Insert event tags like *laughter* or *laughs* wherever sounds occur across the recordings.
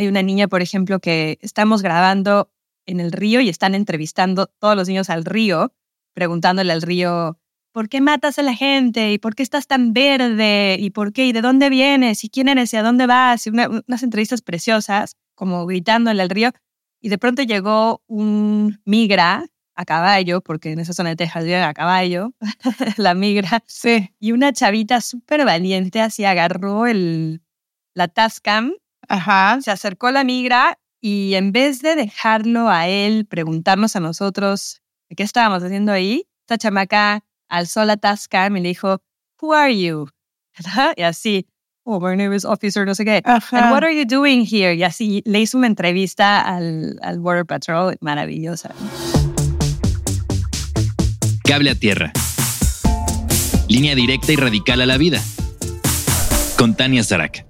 Hay una niña, por ejemplo, que estamos grabando en el río y están entrevistando todos los niños al río, preguntándole al río, ¿por qué matas a la gente? ¿Y por qué estás tan verde? ¿Y por qué? ¿Y de dónde vienes? ¿Y quién eres? ¿Y a dónde vas? Y unas entrevistas preciosas, como gritándole al río. Y de pronto llegó un migra a caballo, porque en esa zona de Texas viven a caballo, *laughs* la migra. Sí. Y una chavita súper valiente así agarró el, la Tascam, Ajá. se acercó a la migra y en vez de dejarlo a él preguntarnos a nosotros qué estábamos haciendo ahí, esta chamaca alzó la Tascam y le dijo, Who are you? *laughs* Y así, Oh, my name is Officer, no sé qué. Ajá. And what are you doing here? Y así le hizo una entrevista al, al Border Patrol, maravillosa. Cable a tierra. Línea directa y radical a la vida. Con Tania Sarak.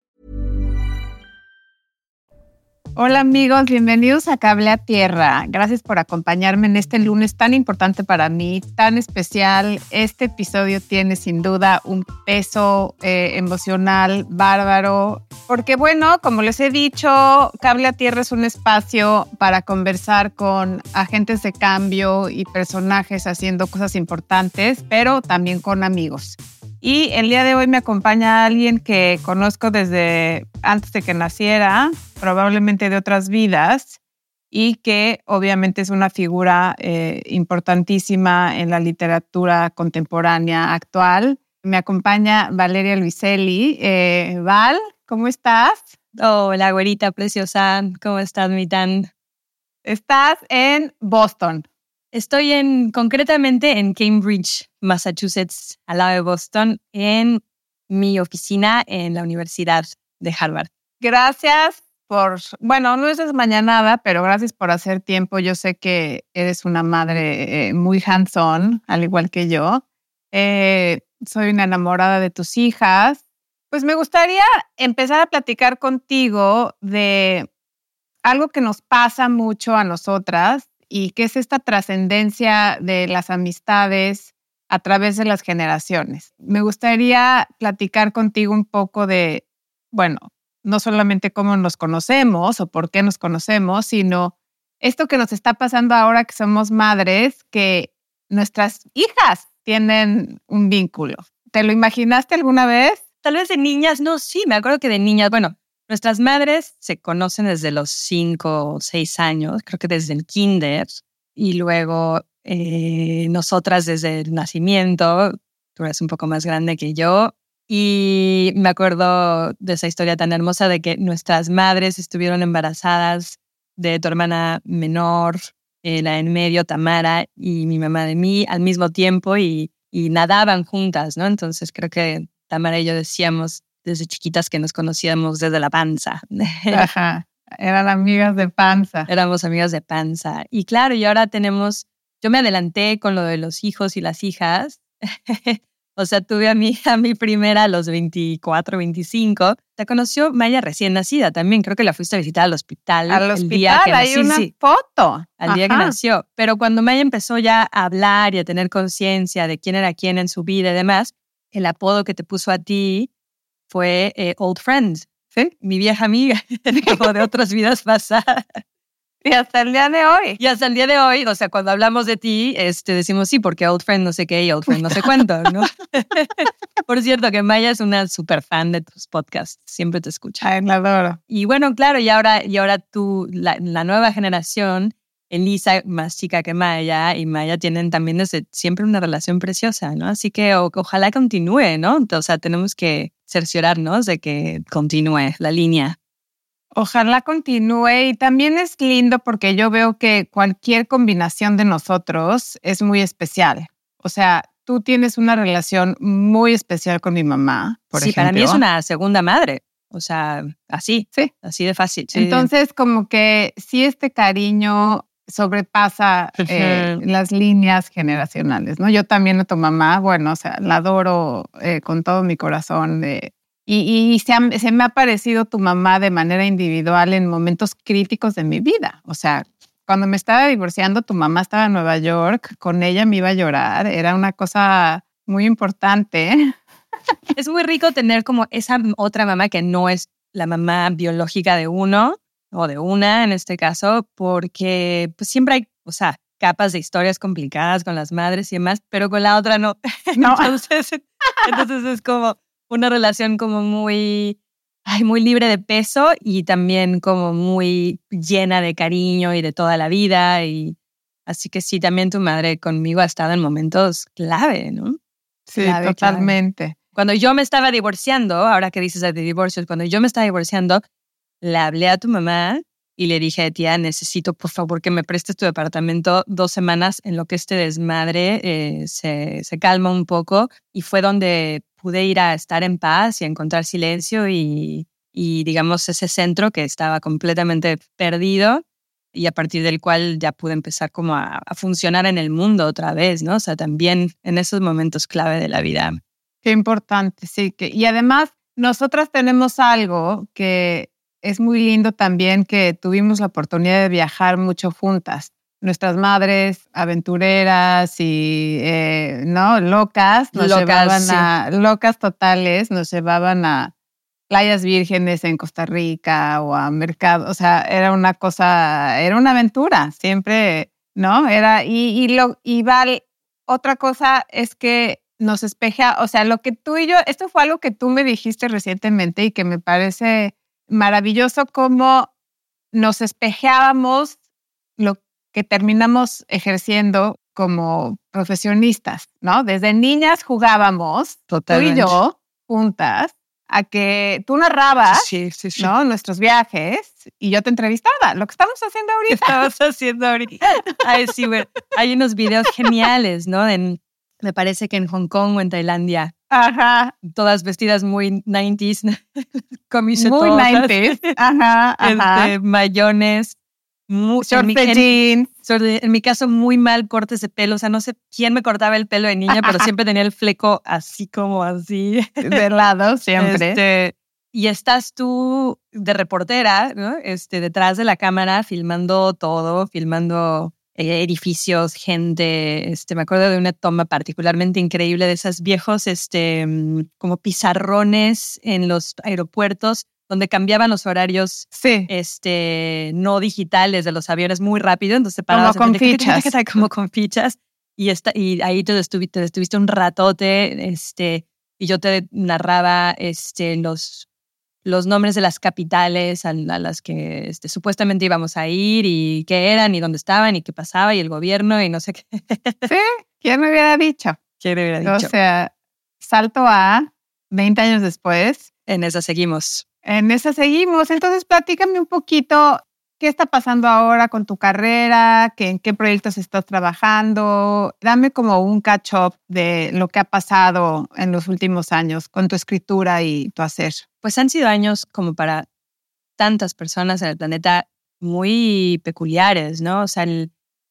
Hola amigos, bienvenidos a Cable a Tierra. Gracias por acompañarme en este lunes tan importante para mí, tan especial. Este episodio tiene sin duda un peso eh, emocional bárbaro, porque bueno, como les he dicho, Cable a Tierra es un espacio para conversar con agentes de cambio y personajes haciendo cosas importantes, pero también con amigos. Y el día de hoy me acompaña alguien que conozco desde antes de que naciera, probablemente de otras vidas, y que obviamente es una figura eh, importantísima en la literatura contemporánea actual. Me acompaña Valeria Luiselli. Eh, Val, ¿cómo estás? Hola, güerita preciosa. ¿Cómo estás, mi tan? Estás en Boston. Estoy en, concretamente en Cambridge, Massachusetts, al lado de Boston, en mi oficina en la Universidad de Harvard. Gracias por, bueno, no es mañanada, pero gracias por hacer tiempo. Yo sé que eres una madre eh, muy hands-on, al igual que yo. Eh, soy una enamorada de tus hijas. Pues me gustaría empezar a platicar contigo de algo que nos pasa mucho a nosotras y que es esta trascendencia de las amistades a través de las generaciones. Me gustaría platicar contigo un poco de, bueno, no solamente cómo nos conocemos o por qué nos conocemos, sino esto que nos está pasando ahora que somos madres, que nuestras hijas tienen un vínculo. ¿Te lo imaginaste alguna vez? Tal vez de niñas, no, sí, me acuerdo que de niñas, bueno, nuestras madres se conocen desde los cinco o seis años, creo que desde el kinder, y luego eh, nosotras desde el nacimiento, tú eres un poco más grande que yo, y me acuerdo de esa historia tan hermosa de que nuestras madres estuvieron embarazadas de tu hermana menor, eh, la en medio, Tamara, y mi mamá de mí al mismo tiempo y, y nadaban juntas, ¿no? Entonces creo que Tamara y yo decíamos desde chiquitas que nos conocíamos desde la panza. *laughs* Ajá, eran amigas de panza. Éramos amigas de panza. Y claro, y ahora tenemos, yo me adelanté con lo de los hijos y las hijas. *laughs* o sea, tuve a mi, a mi primera a los 24, 25. Te conoció Maya recién nacida también. Creo que la fuiste a visitar al hospital. Al el hospital, día que hay nací, una sí, foto. al día que nació. Pero cuando Maya empezó ya a hablar y a tener conciencia de quién era quién en su vida y demás, el apodo que te puso a ti fue eh, Old Friend, Sí. mi vieja amiga, *laughs* como de otras vidas pasadas. Y hasta el día de hoy. Y hasta el día de hoy, o sea, cuando hablamos de ti, este, decimos sí, porque Old Friend no sé qué y Old Friend no sé cuánto, ¿no? *laughs* Por cierto, que Maya es una super fan de tus podcasts, siempre te escucha. Ay, la adoro. Y bueno, claro, y ahora, y ahora tú, la, la nueva generación, Elisa más chica que Maya y Maya tienen también desde siempre una relación preciosa, ¿no? Así que o- ojalá continúe, ¿no? O sea, tenemos que cerciorarnos de que continúe la línea. Ojalá continúe y también es lindo porque yo veo que cualquier combinación de nosotros es muy especial. O sea, tú tienes una relación muy especial con mi mamá, por sí, ejemplo. para mí es una segunda madre. O sea, así, Sí. así de fácil. sí. Entonces, como que sí este cariño sobrepasa eh, las líneas generacionales, ¿no? Yo también a tu mamá, bueno, o sea, la adoro eh, con todo mi corazón. de- Y, se, se, me ha parecido tu mamá de manera individual en momentos críticos de mi vida. O sea, cuando me estaba divorciando, tu mamá estaba en Nueva York, con ella me iba a llorar, era una cosa muy importante. *laughs* Es muy rico tener como esa otra mamá que no es la mamá biológica de uno o de una en este caso, porque pues siempre hay, o sea, capas de historias complicadas con las madres y demás, pero con la otra no. *laughs* no. entonces, entonces es como una relación como muy, ay, muy libre de peso y también como muy llena de cariño y de toda la vida. Y así que sí, también tu madre conmigo ha estado en momentos clave, ¿no? Sí, totalmente. Cuando yo me estaba divorciando, ahora que dices de divorcios, cuando yo me estaba divorciando, le hablé a tu mamá y le dije, tía, necesito por favor que me prestes tu departamento dos semanas en lo que este desmadre eh, se, se calma un poco. Y fue donde pude ir a estar en paz y encontrar silencio y, y digamos ese centro que estaba completamente perdido y a partir del cual ya pude empezar como a, a, funcionar en el mundo otra vez, ¿no? O sea, también en esos momentos clave de la vida. Qué importante, sí. Que, y además, nosotras tenemos algo que es muy lindo también, que tuvimos la oportunidad de viajar mucho juntas. Nuestras madres aventureras y, eh, ¿no? Locas, nos locas, llevaban a, locas totales, nos llevaban a playas vírgenes en Costa Rica o a mercado. O sea, era una cosa, era una aventura, siempre, ¿no? Era, y, y, lo, y Val, otra cosa es que nos espeja, o sea, lo que tú y yo, esto fue algo que tú me dijiste recientemente y que me parece maravilloso cómo nos espejeábamos lo que terminamos ejerciendo como profesionistas, ¿no? Desde niñas jugábamos, tú y yo, juntas, a que tú narrabas, ¿no? Nuestros viajes y yo te entrevistaba, lo que estamos haciendo ahorita. Estamos haciendo ahorita. Ay, sí, hay unos videos geniales, ¿no? En, me parece que en Hong Kong o en Tailandia. Ajá. Todas vestidas muy 90s, *laughs* Muy 90s. Ajá, ajá. Este, mayones. Muy, en, mi, jeans. En, mi caso, muy mal cortes de pelo. O sea, no sé quién me cortaba el pelo de niña, pero siempre tenía el fleco así como así. *laughs* De lado, siempre. Este, y estás tú de reportera, ¿no? Este, detrás de la cámara, filmando todo, filmando edificios, gente. Este, me acuerdo de una toma particularmente increíble de esos viejos, este, mm, como pizarrones en los aeropuertos donde cambiaban los horarios sí. este, no digitales de los aviones muy rápido, entonces como con fichas. Como con fichas. Y, esta, y ahí te estuviste, te estuviste un ratote, este, y yo te narraba este, los, los nombres de las capitales a, las que este, supuestamente íbamos a ir y qué eran y dónde estaban y qué pasaba y el gobierno y no sé qué. *laughs* Sí, ¿quién me hubiera dicho? ¿Quién me hubiera dicho? O sea, salto a 20 años después. En esa seguimos. En esa seguimos. Entonces, platícame un poquito ¿Qué está pasando ahora con tu carrera? ¿En qué proyectos estás trabajando? Dame como un catch-up de lo que ha pasado en los últimos años con tu escritura y tu hacer. Pues han sido años como para tantas personas en el planeta muy peculiares, ¿no? O sea,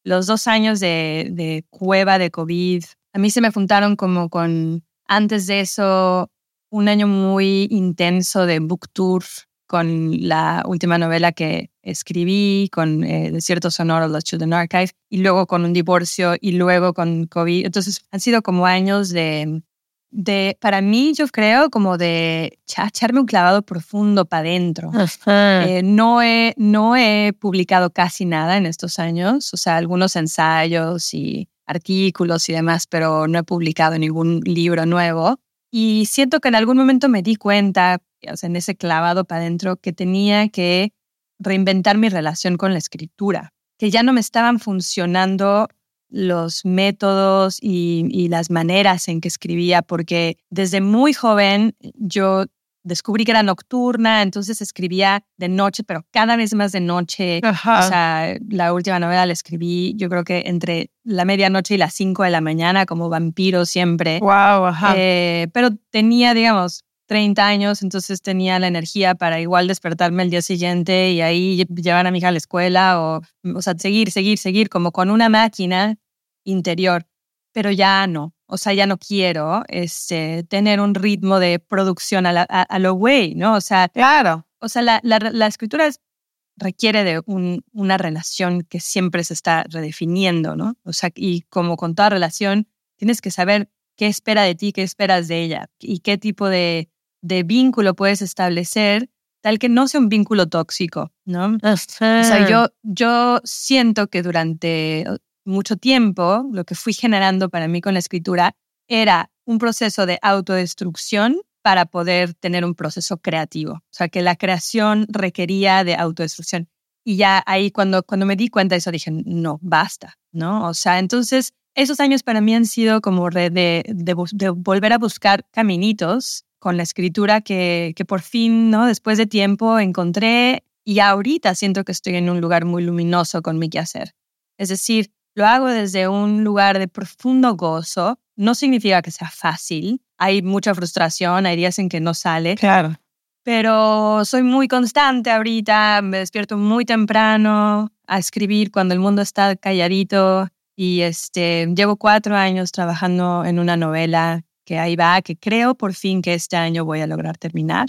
los dos años de, cueva de COVID, a mí se me juntaron como con, antes de eso, un año muy intenso de book tour con la última novela que escribí, con eh, Desierto Sonoro, Los Children Archive, y luego con un divorcio y luego con COVID. Entonces han sido como años de, de para mí yo creo como de echarme un clavado profundo para adentro. Eh, no, he, no he publicado casi nada en estos años, o sea, algunos ensayos y artículos y demás, pero no he publicado ningún libro nuevo. Y siento que en algún momento me di cuenta, o sea, en ese clavado para adentro, que tenía que reinventar mi relación con la escritura, que ya no me estaban funcionando los métodos y, y, las maneras en que escribía, porque desde muy joven yo descubrí que era nocturna, entonces escribía de noche, pero cada vez más de noche. O sea, la última novela la escribí, yo creo que entre la medianoche y las 5 de la mañana, como vampiro siempre. Wow, ajá. Eh, pero tenía, digamos, 30 años, entonces tenía la energía para igual despertarme el día siguiente y ahí llevar a mi hija a la escuela o, o sea, seguir, seguir, seguir, como con una máquina interior. pero ya no. O sea, ya no quiero este, tener un ritmo de producción a, a, lo güey, ¿no? O sea, claro. O sea, la, la, la escritura requiere de un, una relación que siempre se está redefiniendo, ¿no? O sea, y como con toda relación, tienes que saber qué espera de ti, qué esperas de ella y qué tipo de, de vínculo puedes establecer tal que no sea un vínculo tóxico, ¿no? O sea, yo, yo siento que durante mucho tiempo lo que fui generando para mí con la escritura era un proceso de autodestrucción para poder tener un proceso creativo. O sea, que la creación requería de autodestrucción. Y ya ahí cuando, cuando me di cuenta de eso dije, no, basta, ¿no? O sea, entonces esos años para mí han sido como de, de, de, volver a buscar caminitos con la escritura que, que por fin, ¿no? Después de tiempo encontré y ahorita siento que estoy en un lugar muy luminoso con mi quehacer. Es decir, lo hago desde un lugar de profundo gozo. No significa que sea fácil. Hay mucha frustración, hay días en que no sale. Claro. Pero soy muy constante ahorita, me despierto muy temprano a escribir cuando el mundo está calladito y este, llevo cuatro años trabajando en una novela que ahí va, que creo por fin que este año voy a lograr terminar.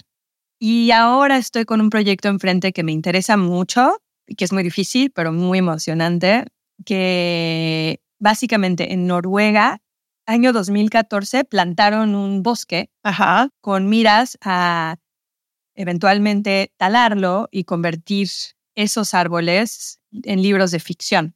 Y ahora estoy con un proyecto enfrente que me interesa mucho, que es muy difícil, pero muy emocionante, que básicamente en Noruega, año 2014, plantaron un bosque con miras a eventualmente talarlo y convertir esos árboles en libros de ficción.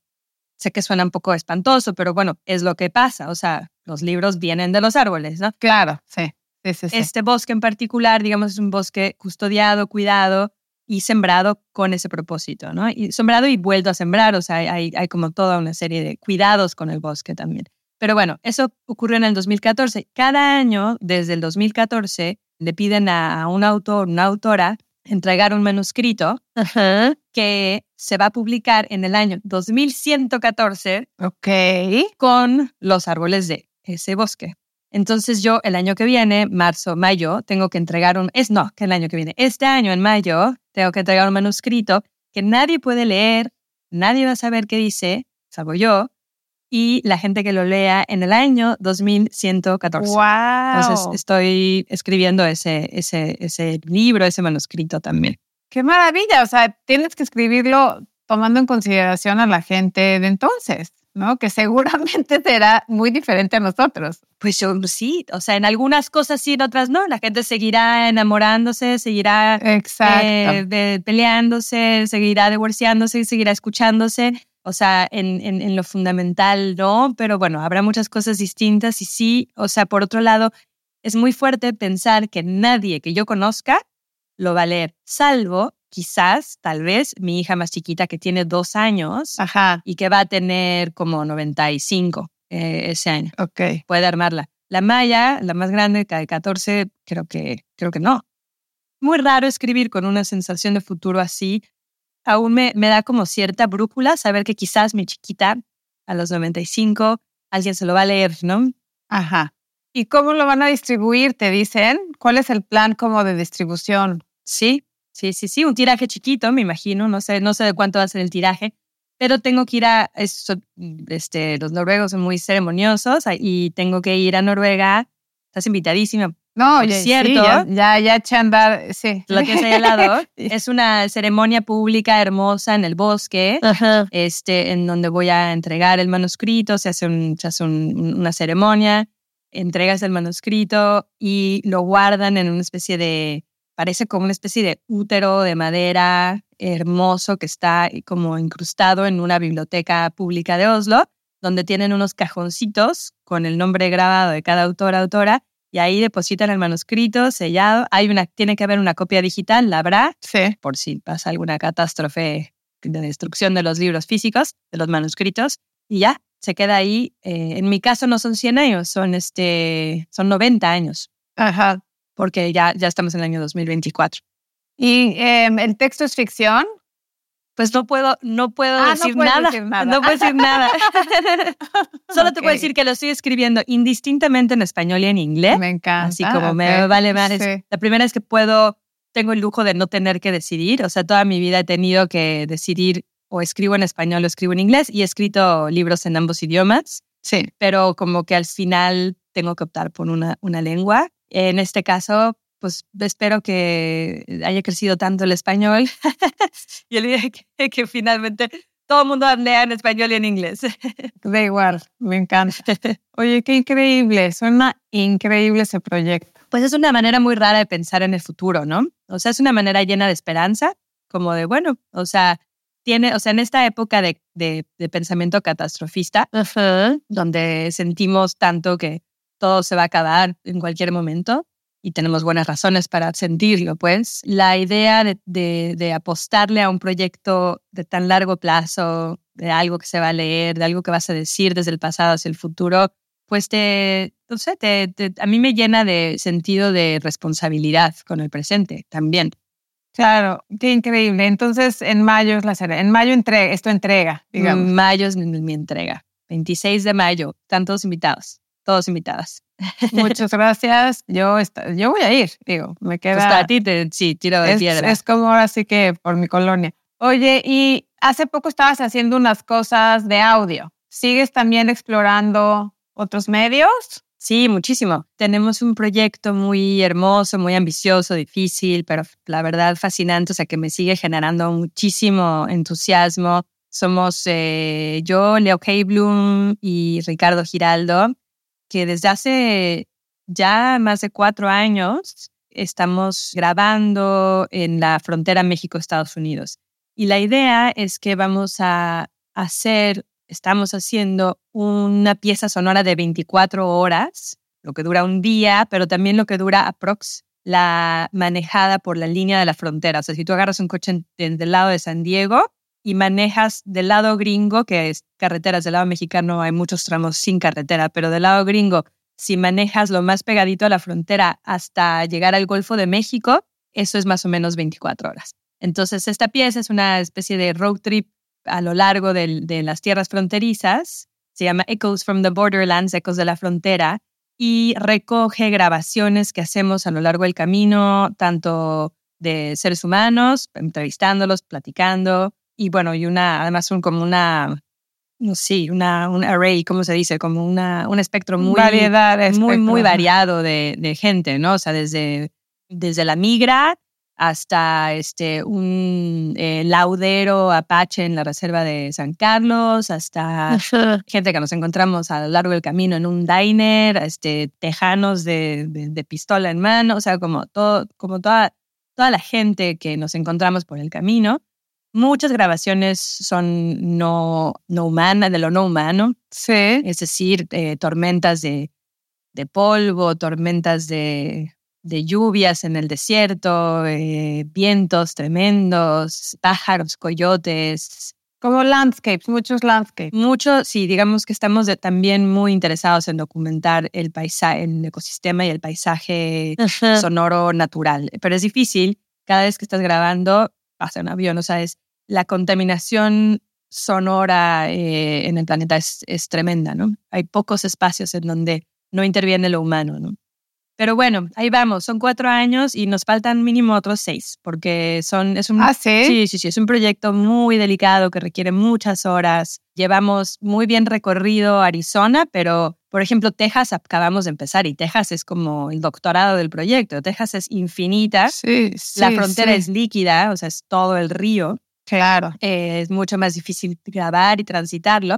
Sé que suena un poco espantoso, pero bueno, es lo que pasa. O sea, los libros vienen de los árboles, ¿no? Claro, sí. sí, sí, sí. Este bosque en particular, digamos, es un bosque custodiado, cuidado, y sembrado con ese propósito, ¿no? Y sembrado y vuelto a sembrar, o sea, hay, hay como toda una serie de cuidados con el bosque también. Pero bueno, eso ocurrió en el 2014. Cada año, desde el 2014, le piden a un autor, una autora, entregar un manuscrito que se va a publicar en el año 2114 okay. con los árboles de ese bosque. Entonces yo el año que viene, marzo, mayo, tengo que entregar un, es no, que el año que viene, este año en mayo, tengo que entregar un manuscrito que nadie puede leer, nadie va a saber qué dice, salvo yo, y la gente que lo lea en el año 2114. ¡Wow! Entonces estoy escribiendo ese, ese, ese libro, ese manuscrito también. ¡Qué maravilla! O sea, tienes que escribirlo tomando en consideración a la gente de entonces. ¿No? Que seguramente será muy diferente a nosotros. Pues yo sí, o sea, en algunas cosas sí, en otras no. La gente seguirá enamorándose, seguirá eh, peleándose, seguirá divorciándose, seguirá escuchándose. O sea, en, en, en, lo fundamental no, pero bueno, habrá muchas cosas distintas y sí, o sea, por otro lado, es muy fuerte pensar que nadie que yo conozca lo va a leer, salvo quizás, tal vez, mi hija más chiquita que tiene dos años y que va a tener como 95 eh, ese año. Ok. Puede armarla. La Maya, la más grande, de 14, creo que, creo que no. Muy raro escribir con una sensación de futuro así. Aún me, me da como cierta brújula saber que quizás mi chiquita a los 95 alguien se lo va a leer, ¿no? Ajá. ¿Y cómo lo van a distribuir? ¿Te dicen? ¿Cuál es el plan como de distribución? Sí, Sí, sí, sí, un tiraje chiquito, me imagino, no sé, no sé de cuánto va a ser el tiraje, pero tengo que ir a, este, los noruegos son muy ceremoniosos y tengo que ir a Noruega, estás invitadísima. No, ya, cierto. ya, ya, ya andar, sí. Lo tienes ahí al lado. *laughs* es una ceremonia pública hermosa en el bosque, este, en donde voy a entregar el manuscrito, se hace, un, se hace una ceremonia, entregas el manuscrito y lo guardan en una especie de parece como una especie de útero de madera hermoso que está como incrustado en una biblioteca pública de Oslo, donde tienen unos cajoncitos con el nombre grabado de cada autor, autora, y ahí depositan el manuscrito sellado. Hay una, tiene que haber una copia digital, la habrá, sí. por si pasa alguna catástrofe de destrucción de los libros físicos, de los manuscritos, y ya, se queda ahí. Eh, en mi caso no son 100 años, son, este, son 90 años. Ajá porque ya, ya estamos en el año 2024. ¿Y em, el texto es ficción? Pues no puedo, no puedo ah, decir, no nada. decir, nada. No puedo decir nada. *laughs* Solo te puedo decir que lo estoy escribiendo indistintamente en español y en inglés. Me encanta. Así como me vale más. La primera es que puedo, tengo el lujo de no tener que decidir. O sea, toda mi vida he tenido que decidir o escribo en español o escribo en inglés y he escrito libros en ambos idiomas. Sí. pero como que al final tengo que optar por una, una lengua. En este caso, pues espero que haya crecido tanto el español y el día que, que finalmente todo el mundo hable en español y en inglés. *laughs* Da igual, me encanta. Oye, qué increíble, suena increíble ese proyecto. Pues es una manera muy rara de pensar en el futuro, ¿no? O sea, es una manera llena de esperanza, como de, bueno, o sea, tiene, o sea, en esta época de, de, de pensamiento catastrofista, donde sentimos tanto que todo se va a acabar en cualquier momento y tenemos buenas razones para sentirlo, pues la idea de, de, de apostarle a un proyecto de tan largo plazo, de algo que se va a leer, de algo que vas a decir desde el pasado hacia el futuro, pues te, no sé, te, te- a mí me llena de sentido de responsabilidad con el presente también. Claro, qué increíble. Entonces, en mayo es la cere- En mayo entre, esto entrega, digamos. Mayo es mi, mi entrega. 26 de mayo, están todos invitados, todos invitadas. *laughs* Muchas gracias. Yo, esta- yo voy a ir, digo, me queda. Pues para ti, te, sí, tiro de es, piedra. es como ahora sí que por mi colonia. Oye, y hace poco estabas haciendo unas cosas de audio. ¿Sigues también explorando otros medios? Sí, muchísimo. Tenemos un proyecto muy hermoso, muy ambicioso, difícil, pero la verdad fascinante, o sea, que me sigue generando muchísimo entusiasmo. Somos eh, yo, Leo K. Bloom y Ricardo Giraldo, que desde hace ya más de cuatro años estamos grabando en la frontera México-Estados Unidos. Y la idea es que vamos a hacer, estamos haciendo una pieza sonora de 24 horas, lo que dura un día, pero también lo que dura aprox la manejada por la línea de la frontera. O sea, si tú agarras un coche en- del lado de San Diego y manejas del lado gringo, que es carreteras, del lado mexicano hay muchos tramos sin carretera, pero del lado gringo, si manejas lo más pegadito a la frontera hasta llegar al Golfo de México, eso es más o menos 24 horas. Entonces, esta pieza es una especie de road trip a lo largo del- de las tierras fronterizas. Se llama Echoes from the Borderlands, Ecos de la Frontera, y recoge grabaciones que hacemos a lo largo del camino, tanto de seres humanos, entrevistándolos, platicando, y bueno, y una, además un, como una, no sé, una, un array, ¿cómo se dice? Como una, un espectro muy, Variedad. de muy, muy espectro. variado de, de gente, ¿no? O sea, desde, desde la migra hasta este, un eh, laudero apache en la reserva de San Carlos, hasta gente que nos encontramos a lo largo del camino en un diner, este, tejanos de, de, de pistola en mano, o sea, como, todo, como toda, toda la gente que nos encontramos por el camino. Muchas grabaciones son no, no humanas, de lo no humano, Sí. es decir, eh, tormentas de, de polvo, tormentas de, de lluvias en el desierto, eh, vientos tremendos, pájaros, coyotes. Como landscapes, muchos landscapes. Mucho, sí, digamos que estamos de- también muy interesados en documentar el paisaje, el ecosistema y el paisaje sonoro natural. Pero es difícil, cada vez que estás grabando, pasa un avión, o sea, es, la contaminación sonora eh, en el planeta es, es tremenda, ¿no? Hay pocos espacios en donde no interviene lo humano, ¿no? Pero bueno, ahí vamos, son cuatro años y nos faltan mínimo otros seis, porque son, es un, Ah, sí. Sí, sí, sí, es un proyecto muy delicado que requiere muchas horas. Llevamos muy bien recorrido Arizona, pero por ejemplo, Texas acabamos de empezar y Texas es como el doctorado del proyecto. Texas es infinita, Sí, sí, la frontera sí. es líquida, o sea, es todo el río. Claro. Eh, es mucho más difícil grabar y transitarlo.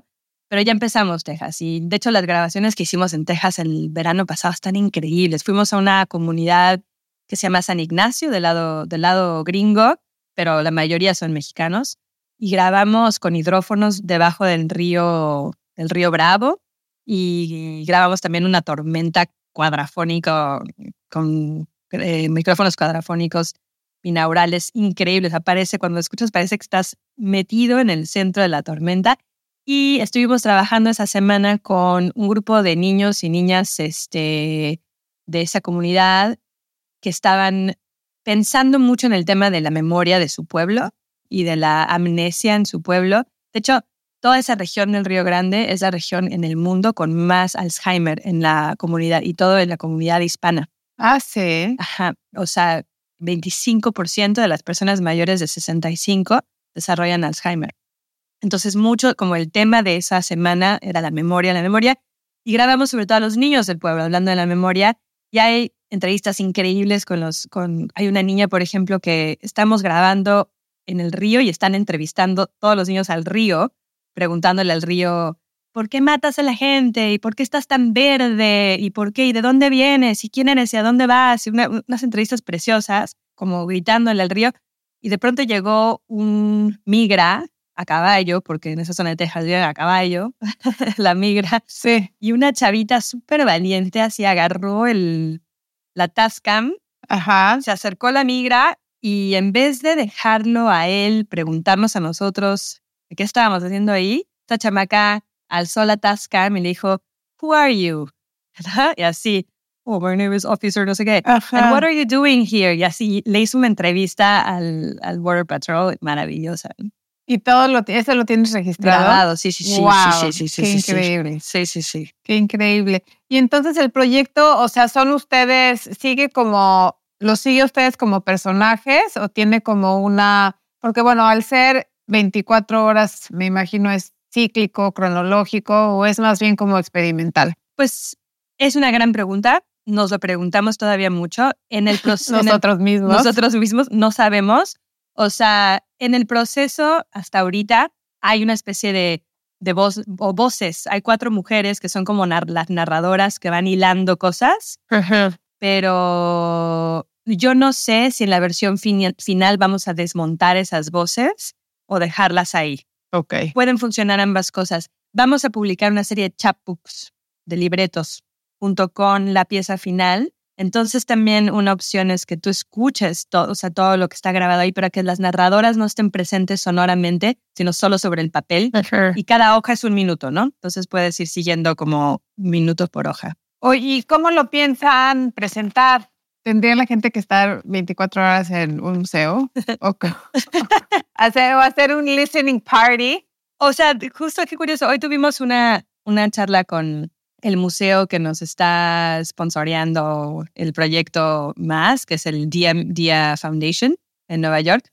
Pero ya empezamos Texas y de hecho las grabaciones que hicimos en Texas el verano pasado están increíbles. Fuimos a una comunidad que se llama San Ignacio del lado, del lado gringo, pero la mayoría son mexicanos y grabamos con hidrófonos debajo del río, del río Bravo y grabamos también una tormenta cuadrafónica con eh, micrófonos cuadrafónicos binaurales increíbles. Aparece, cuando escuchas, parece que estás metido en el centro de la tormenta. Y estuvimos trabajando esa semana con un grupo de niños y niñas este, de esa comunidad que estaban pensando mucho en el tema de la memoria de su pueblo y de la amnesia en su pueblo. De hecho, toda esa región del Río Grande es la región en el mundo con más Alzheimer en la comunidad y todo en la comunidad hispana. Ah, sí. Ajá. O sea, 25% de las personas mayores de 65 desarrollan Alzheimer. Entonces, mucho como el tema de esa semana era la memoria, la memoria. Y grabamos sobre todo a los niños del pueblo, hablando de la memoria. Y hay entrevistas increíbles con los, con, hay una niña, por ejemplo, que estamos grabando en el río y están entrevistando todos los niños al río, preguntándole al río, ¿por qué matas a la gente? ¿Y por qué estás tan verde? ¿Y por qué? ¿Y de dónde vienes? ¿Y quién eres? ¿Y a dónde vas? Y unas entrevistas preciosas, como gritándole al río. Y de pronto llegó un migra a caballo, porque en esa zona de Texas viven a caballo, *laughs* la migra. Sí. Y una chavita súper valiente así agarró el, la Tascam, Ajá. se acercó a la migra y en vez de dejarlo a él preguntarnos a nosotros qué estábamos haciendo ahí, esta chamaca alzó la Tascam y le dijo, Who are you? *laughs* Y así, Oh, my name is Officer, no sé qué. Ajá. And what are you doing here? Y así le hizo una entrevista al, al Border Patrol, maravillosa. Y todo lo, eso lo tienes registrado. Grabado, sí, sí, sí. Wow, sí, sí, sí, qué sí. increíble. Sí, sí, sí. Qué increíble. Y entonces el proyecto, o sea, son ustedes, sigue como, ¿lo sigue ustedes como personajes o tiene como una, porque bueno, al ser 24 horas, me imagino es cíclico, cronológico o es más bien como experimental? Pues es una gran pregunta. Nos lo preguntamos todavía mucho. En el *laughs* proceso. Nosotros mismos. nosotros mismos no sabemos. O sea, en el proceso hasta ahorita hay una especie de, de voz o voces. Hay cuatro mujeres que son como nar- las narradoras que van hilando cosas, pero yo no sé si en la versión final vamos a desmontar esas voces o dejarlas ahí. Ok. Pueden funcionar ambas cosas. Vamos a publicar una serie de chapbooks, de libretos, junto con la pieza final. Entonces también una opción es que tú escuches todo, o sea, todo lo que está grabado ahí, para que las narradoras no estén presentes sonoramente, sino solo sobre el papel. Ajá. Y cada hoja es un minuto, ¿no? Entonces puedes ir siguiendo como minutos por hoja. Oye, ¿y cómo lo piensan presentar? ¿Tendría la gente que estar 24 horas en un museo? ¿O qué? *laughs* hacer, o hacer un listening party? O sea, justo qué curioso, hoy tuvimos una, una charla con el museo que nos está sponsoreando el proyecto más, que es el Dia, Dia Foundation en Nueva York.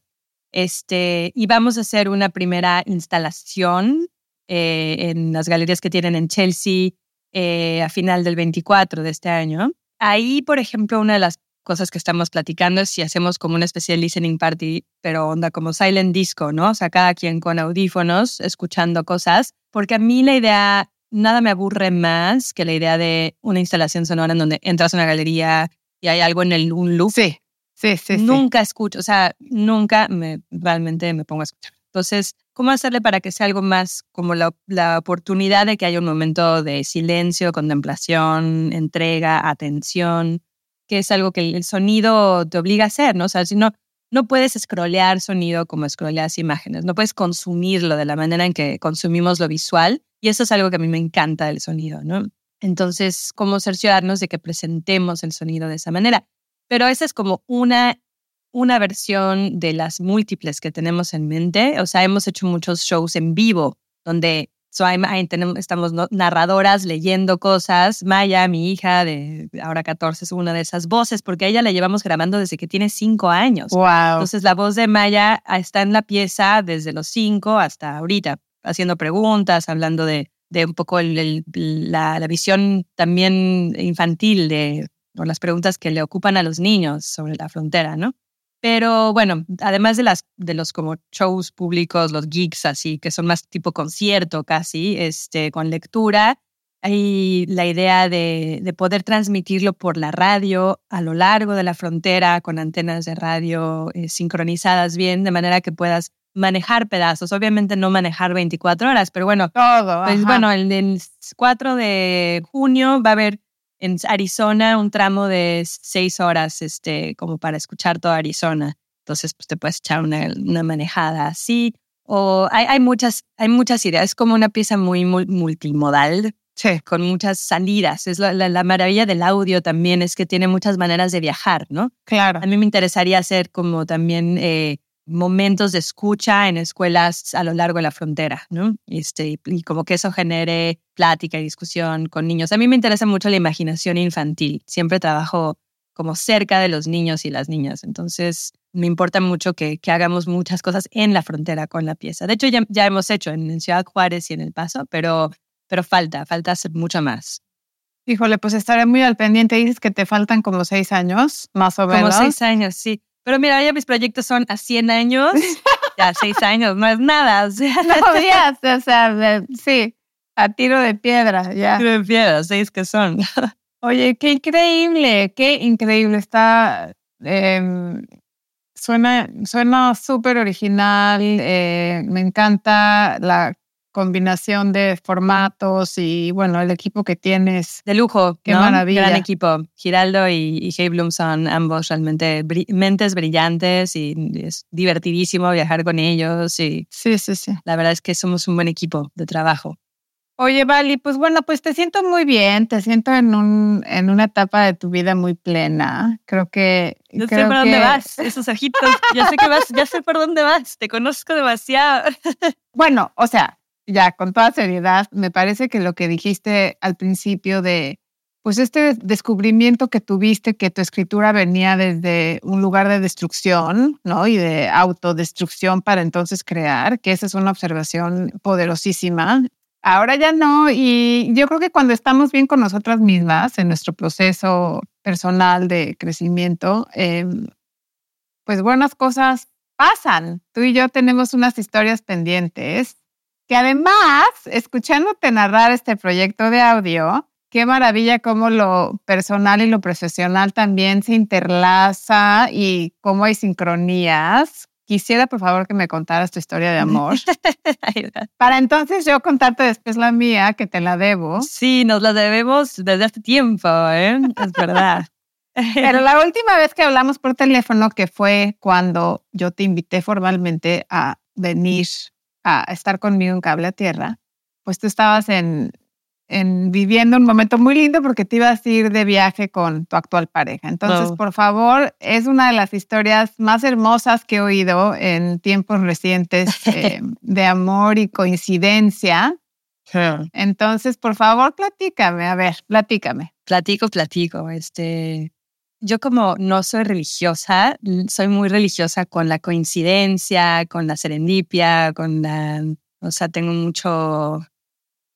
Este, y vamos a hacer una primera instalación eh, en las galerías que tienen en Chelsea eh, a final del 24 de este año. Ahí, por ejemplo, una de las cosas que estamos platicando es si hacemos como una especie de listening party, pero onda como silent disco, ¿no? O sea, cada quien con audífonos, escuchando cosas, porque a mí la idea, nada me aburre más que la idea de una instalación sonora en donde entras a una galería y hay algo en el, un loop. Sí, sí, sí. sí. nunca escucho, o sea, nunca me, realmente me pongo a escuchar. Entonces, ¿cómo hacerle para que sea algo más como la, la oportunidad de que haya un momento de silencio, contemplación, entrega, atención, que es algo que el, sonido te obliga a hacer, ¿no? O sea, si no, no puedes scrollear sonido como scrolleas imágenes, no puedes consumirlo de la manera en que consumimos lo visual, y eso es algo que a mí me encanta del sonido, ¿no? Entonces, ¿cómo cerciorarnos de que presentemos el sonido de esa manera? Pero esa es como una, una versión de las múltiples que tenemos en mente. O sea, hemos hecho muchos shows en vivo donde so, hay- tenemos, estamos narradoras leyendo cosas. Maya, mi hija de ahora 14, es una de esas voces, porque a ella la llevamos grabando desde que tiene cinco años. Wow. Entonces, la voz de Maya ah, está en la pieza desde los cinco hasta ahorita, haciendo preguntas, hablando de, de un poco el- el- la, la visión también infantil de o las preguntas que le ocupan a los niños sobre la frontera, ¿no? Pero bueno, además de, las, de los como shows públicos, los gigs así, que son más tipo concierto casi, este, con lectura, hay la idea de, de poder transmitirlo por la radio a lo largo de la frontera con antenas de radio eh, sincronizadas bien, de manera que puedas manejar pedazos. Obviamente no manejar 24 horas, pero bueno, Todo. pues ajá. bueno, el, el 4 de junio va a haber en Arizona un tramo de seis horas este, como para escuchar toda Arizona. Entonces, pues te puedes echar una, una manejada así. O hay, hay, muchas, hay muchas ideas. Es como una pieza muy mul- multimodal Sí. con muchas salidas. Es la, la- la maravilla del audio también, es que tiene muchas maneras de viajar, ¿no? Claro. A mí me interesaría hacer como también eh, momentos de escucha en escuelas a lo largo de la frontera, ¿no? Este, y, como que eso genere plática y discusión con niños. A mí me interesa mucho la imaginación infantil. Siempre trabajo como cerca de los niños y las niñas. Entonces, me importa mucho que, que hagamos muchas cosas en la frontera con la pieza. De hecho, ya, ya hemos hecho en, en Ciudad Juárez y en El Paso, pero, pero falta, falta hacer mucho más. Híjole, pues estaré muy al pendiente. Dices que te faltan como seis años, más o menos. Como seis años, sí. Pero mira, ya mis proyectos son a 100 años, *laughs* ya seis años, no es nada. O sea, No, *laughs* ya, o sea, de- sí, a tiro de piedra, ya. de piedra, seis que son. *laughs* Oye, qué increíble, qué increíble. Está, suena suena súper original. eh, me encanta la combinación de formatos y, bueno, el equipo que tienes. De lujo, Qué ¿no? maravilla. Gran equipo. Giraldo y, y Bloom son ambos realmente bri- mentes brillantes y es divertidísimo viajar con ellos y Sí, sí, sí. la verdad es que somos un buen equipo de trabajo. Oye, Vali, pues bueno, pues te siento muy bien, te siento en, un, en una etapa de tu vida muy plena. Creo que... Yo sé por dónde vas, esos ojitos. Ya sé que vas, ya sé por dónde vas. Te conozco demasiado. *laughs* Bueno, o sea, ya con toda seriedad, me parece que lo que dijiste al principio de, pues este descubrimiento que tuviste, que tu escritura venía desde un lugar de destrucción, ¿no? Y de autodestrucción para entonces crear, que esa es una observación poderosísima. Ahora ya no, y yo creo que cuando estamos bien con nosotras mismas en nuestro proceso personal de crecimiento, em, pues buenas cosas pasan. Tú y yo tenemos unas historias pendientes que además, escuchándote narrar este proyecto de audio, qué maravilla cómo lo personal y lo profesional también se interlaza y cómo hay sincronías. Quisiera, por favor, que me contaras tu historia de amor. *laughs* Para entonces yo contarte después la mía, que te la debo. Sí, nos la debemos desde hace tiempo, ¿eh? Es verdad. *laughs* Pero la última vez que hablamos por teléfono, que fue cuando yo te invité formalmente a venir a estar conmigo en Cable a Tierra, pues tú estabas en, en viviendo un momento muy lindo porque te ibas a ir de viaje con tu actual pareja. Entonces, Wow. por favor, es una de las historias más hermosas que he oído en tiempos recientes *laughs* eh, de amor y coincidencia. Entonces, por favor, platícame, a ver, platícame. Platico, platico. Este, yo como no soy religiosa, soy muy religiosa con la coincidencia, con la serendipia, con la, o sea, tengo mucho,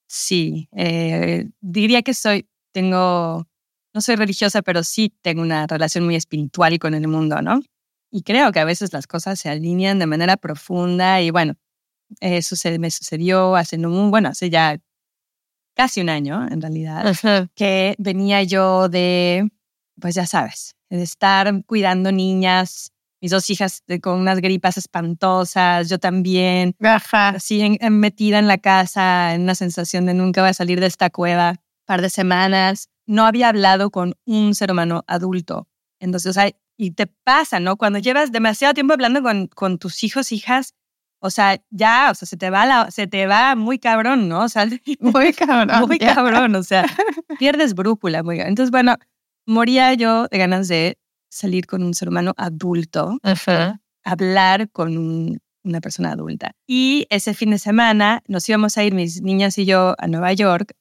sí, eh, diría que soy, tengo, no soy religiosa, pero sí tengo una relación muy espiritual con el mundo, ¿no? Y creo que a veces las cosas se alinean de manera profunda y bueno, eso se me sucedió hace no bueno, hace ya casi un año en realidad que venía yo de, pues ya sabes, de estar cuidando niñas, mis dos hijas de- con unas gripas espantosas, yo también, Ajá. así en- en- metida en la casa, en una sensación de nunca voy a salir de esta cueva, par de semanas, no había hablado con un ser humano adulto. Entonces, o sea, y te pasa, ¿no? Cuando llevas demasiado tiempo hablando con, con tus hijos, hijas, o sea, ya, o sea, se te va la, se te va muy cabrón, ¿no? O sea, *laughs* Muy cabrón. muy ya. cabrón, o sea, *laughs* pierdes brújula. Muy, entonces, bueno, moría yo de ganas de salir con un ser humano adulto, hablar con un- una persona adulta. Y ese fin de semana nos íbamos a ir, mis niñas y yo, a Nueva York.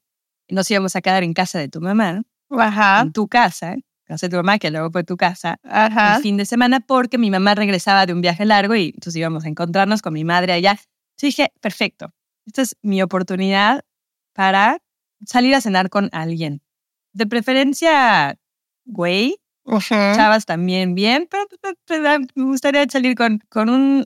Nos íbamos a quedar en casa de tu mamá, Ajá. en tu casa, casa de tu mamá, que luego fue tu casa, Ajá. el fin de semana, porque mi mamá regresaba de un viaje largo y entonces íbamos a encontrarnos con mi madre allá. Yo dije, perfecto, esta es mi oportunidad para salir a cenar con alguien. De preferencia, güey, Ajá. chavas también bien, pero, pero- pero me gustaría salir con, con un-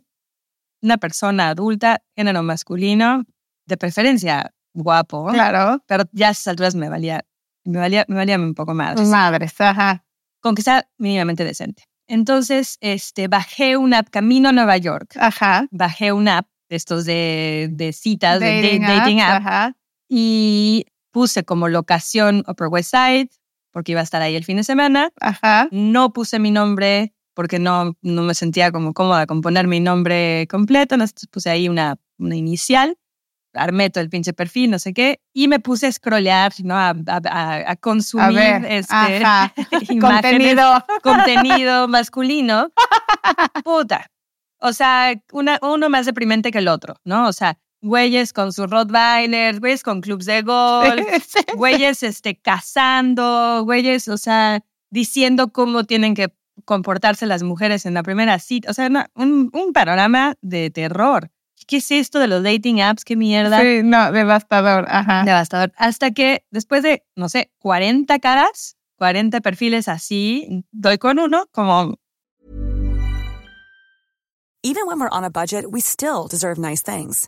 una persona adulta, género masculino, de preferencia guapo, Claro. pero ya a esas alturas me valía, me valía, me valía un poco más Madres, ajá. con que sea mínimamente decente. Entonces, este, bajé una app camino a Nueva York. Ajá. Bajé una app de estos de, de citas, de da- Dating, app, Ajá. y puse como locación Upper West Side, porque iba a estar ahí el fin de semana. Ajá. No puse mi nombre porque no, no me sentía como cómoda con poner mi nombre completo, entonces puse ahí una, una inicial. Armé todo el pinche perfil, no sé qué, y me puse a scrollear, ¿no? A, a- a- consumir A ver. este, *laughs* imágenes Contenido. contenido masculino, *laughs* puta. O sea, una, uno más deprimente que el otro, ¿no? O sea, güeyes con sus Rottweilers, güeyes con clubs de golf, *laughs* güeyes este, cazando, güeyes, o sea, diciendo cómo tienen que comportarse las mujeres en la primera cita. O sea, un, un, panorama de terror. ¿Qué es esto de los dating apps? ¿Qué mierda? Sí, no, devastador. Ajá. Devastador. Hasta que después de, no sé, 40 caras, 40 perfiles así, doy con uno como... Even when we're on a budget, we still deserve nice things.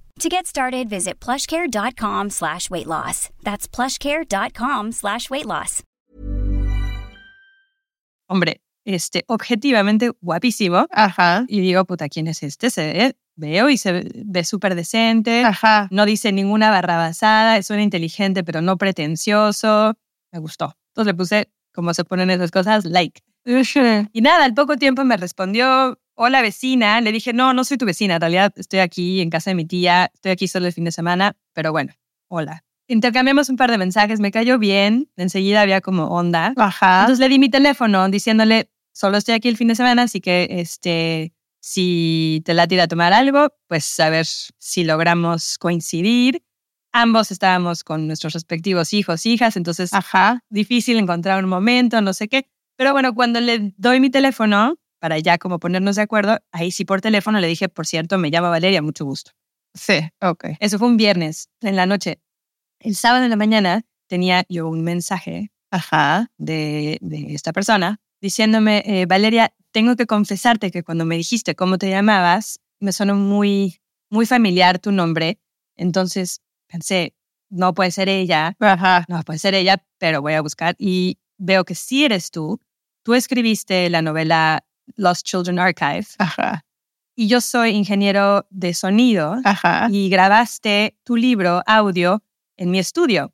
To get started, visit plushcare.com slash weight loss. That's plushcare.com slash weight loss. Hombre, este, objetivamente guapísimo. Ajá. Y digo, puta, ¿quién es este? Se ve, veo y se ve súper decente. Ajá. No dice ninguna barrabasada, suena inteligente, pero no pretencioso. Me gustó. Entonces le puse, como se ponen esas cosas, like. Y nada, al poco tiempo me respondió, hola vecina. Le dije, no, no soy tu vecina. En realidad estoy aquí en casa de mi tía. Estoy aquí solo el fin de semana. Pero bueno, hola. Intercambiamos un par de mensajes. Me cayó bien. Enseguida había como onda. Ajá. Entonces le di mi teléfono diciéndole, solo estoy aquí el fin de semana, así que este, si te la tira a tomar algo, pues a ver si logramos coincidir. Ambos estábamos con nuestros respectivos hijos, hijas, entonces Ajá. difícil encontrar un momento, no sé qué. Pero bueno, cuando le doy mi teléfono, para ya como ponernos de acuerdo, ahí sí por teléfono le dije, por cierto, me llama Valeria, mucho gusto. Sí, ok. Eso fue un viernes en la noche. El sábado en la mañana tenía yo un mensaje Ajá. de, de esta persona diciéndome, eh, Valeria, tengo que confesarte que cuando me dijiste cómo te llamabas, me sonó muy, muy familiar tu nombre. Entonces pensé, no puede ser ella, Ajá. no puede ser ella, pero voy a buscar y veo que sí eres tú. Tú escribiste la novela Lost Children Archive Ajá. y yo soy ingeniero de sonido Ajá. y grabaste tu libro audio en mi estudio.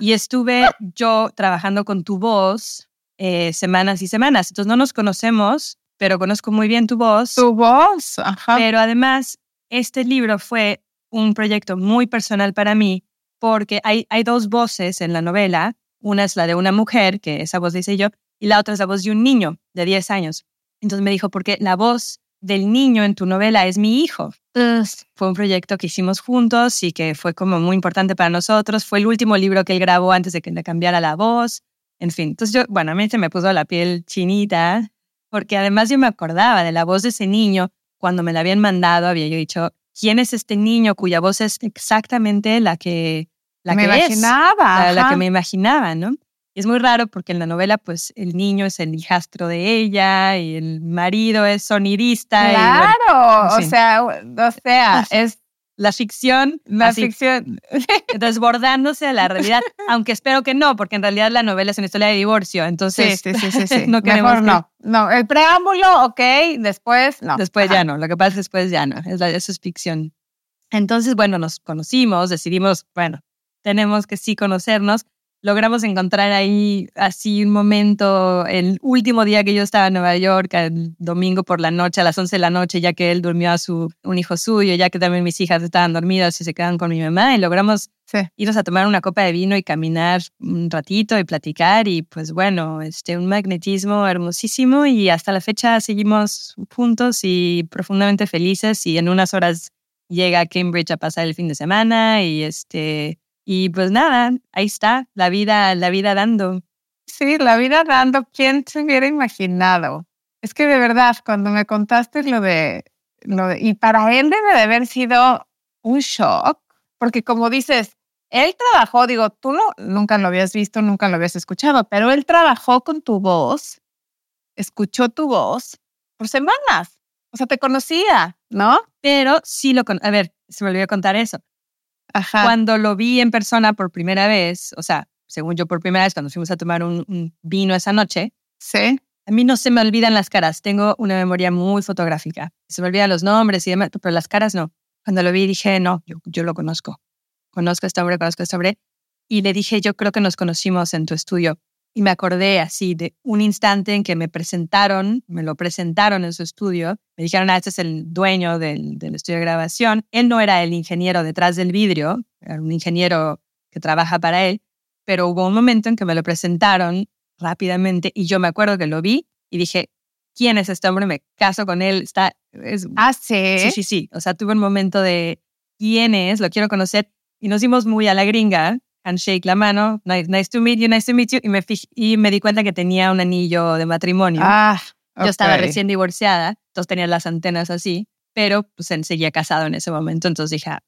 Y estuve yo trabajando con tu voz eh, semanas y semanas. Entonces no nos conocemos, pero conozco muy bien tu voz. Tu voz. Ajá. Pero además, este libro fue un proyecto muy personal para mí porque hay, hay dos voces en la novela. Una es la de una mujer, que esa voz dice yo, y la otra es la voz de un niño de 10 años. Entonces me dijo, porque la voz del niño en tu novela es mi hijo. Fue un proyecto que hicimos juntos y que fue como muy importante para nosotros. Fue el último libro que él grabó antes de que le cambiara la voz. En fin, entonces yo, bueno, a mí se me puso la piel chinita, porque además yo me acordaba de la voz de ese niño. Cuando me la habían mandado, había yo dicho, ¿quién es este niño cuya voz es exactamente la que, la me que es? imaginaba. la, la ajá. que me imaginaba, ¿no? Y es muy raro porque en la novela, pues el niño es el hijastro de ella y el marido es sonidista. y, bueno, Claro, sí. o sea, o sea, es la ficción, la así, ficción. *laughs* desbordándose a la realidad, aunque espero que no, porque en realidad la novela es una historia de divorcio, entonces sí, sí, sí, *laughs* no queremos Mejor que- no. No, el preámbulo, ok, después no. Después Ajá. ya no, lo que pasa es después ya no, es la- eso es ficción. Entonces, bueno, nos conocimos, decidimos, bueno, tenemos que sí conocernos. Logramos encontrar ahí así un momento, el último día que yo estaba en Nueva York, el domingo por la noche, a las 11 de la noche, ya que él durmió a su, un hijo suyo, ya que también mis hijas estaban dormidas y se quedan con mi mamá, y logramos Sí. irnos a tomar una copa de vino y caminar un ratito y platicar y pues bueno, este, un magnetismo hermosísimo y hasta la fecha seguimos juntos y profundamente felices y en unas horas llega a Cambridge a pasar el fin de semana y este y pues nada, ahí está, la vida, la vida dando. Sí, la vida dando, ¿quién se hubiera imaginado? Es que de verdad, cuando me contaste lo de, lo de- y para él debe de haber sido un shock, porque como dices, él trabajó, digo, tú no, nunca lo habías visto, nunca lo habías escuchado, pero él trabajó con tu voz, escuchó tu voz por semanas, o sea, te conocía, ¿no? Pero sí lo con a ver, se me olvidó contar eso. Ajá. Cuando lo vi en persona por primera vez, o sea, según yo por primera vez, cuando fuimos a tomar un, un vino esa noche, Sí. a mí no se me olvidan las caras. Tengo una memoria muy fotográfica. Se me olvidan los nombres y demás, pero las caras no. Cuando lo vi dije, no, yo, yo lo conozco. Conozco a este hombre, conozco a este hombre. Y le dije, yo creo que nos conocimos en tu estudio. Y me acordé así de un instante en que me presentaron, me lo presentaron en su estudio. Me dijeron, ah, este es el dueño del, del estudio de grabación. Él no era el ingeniero detrás del vidrio, era un ingeniero que trabaja para él, pero hubo un momento en que me lo presentaron rápidamente y yo me acuerdo que lo vi y dije, ¿quién es este hombre? Me caso con él. Está, es, Ah, sí. sí, sí, sí. O sea, tuve un momento de, ¿quién es? Lo quiero conocer. Y nos dimos muy a la gringa, handshake la mano, nice, nice to meet you, nice to meet you. Y me, y me di cuenta que tenía un anillo de matrimonio. Ah, Yo estaba recién divorciada, entonces tenía las antenas así, pero pues seguía casado en ese momento. Entonces dije, ah,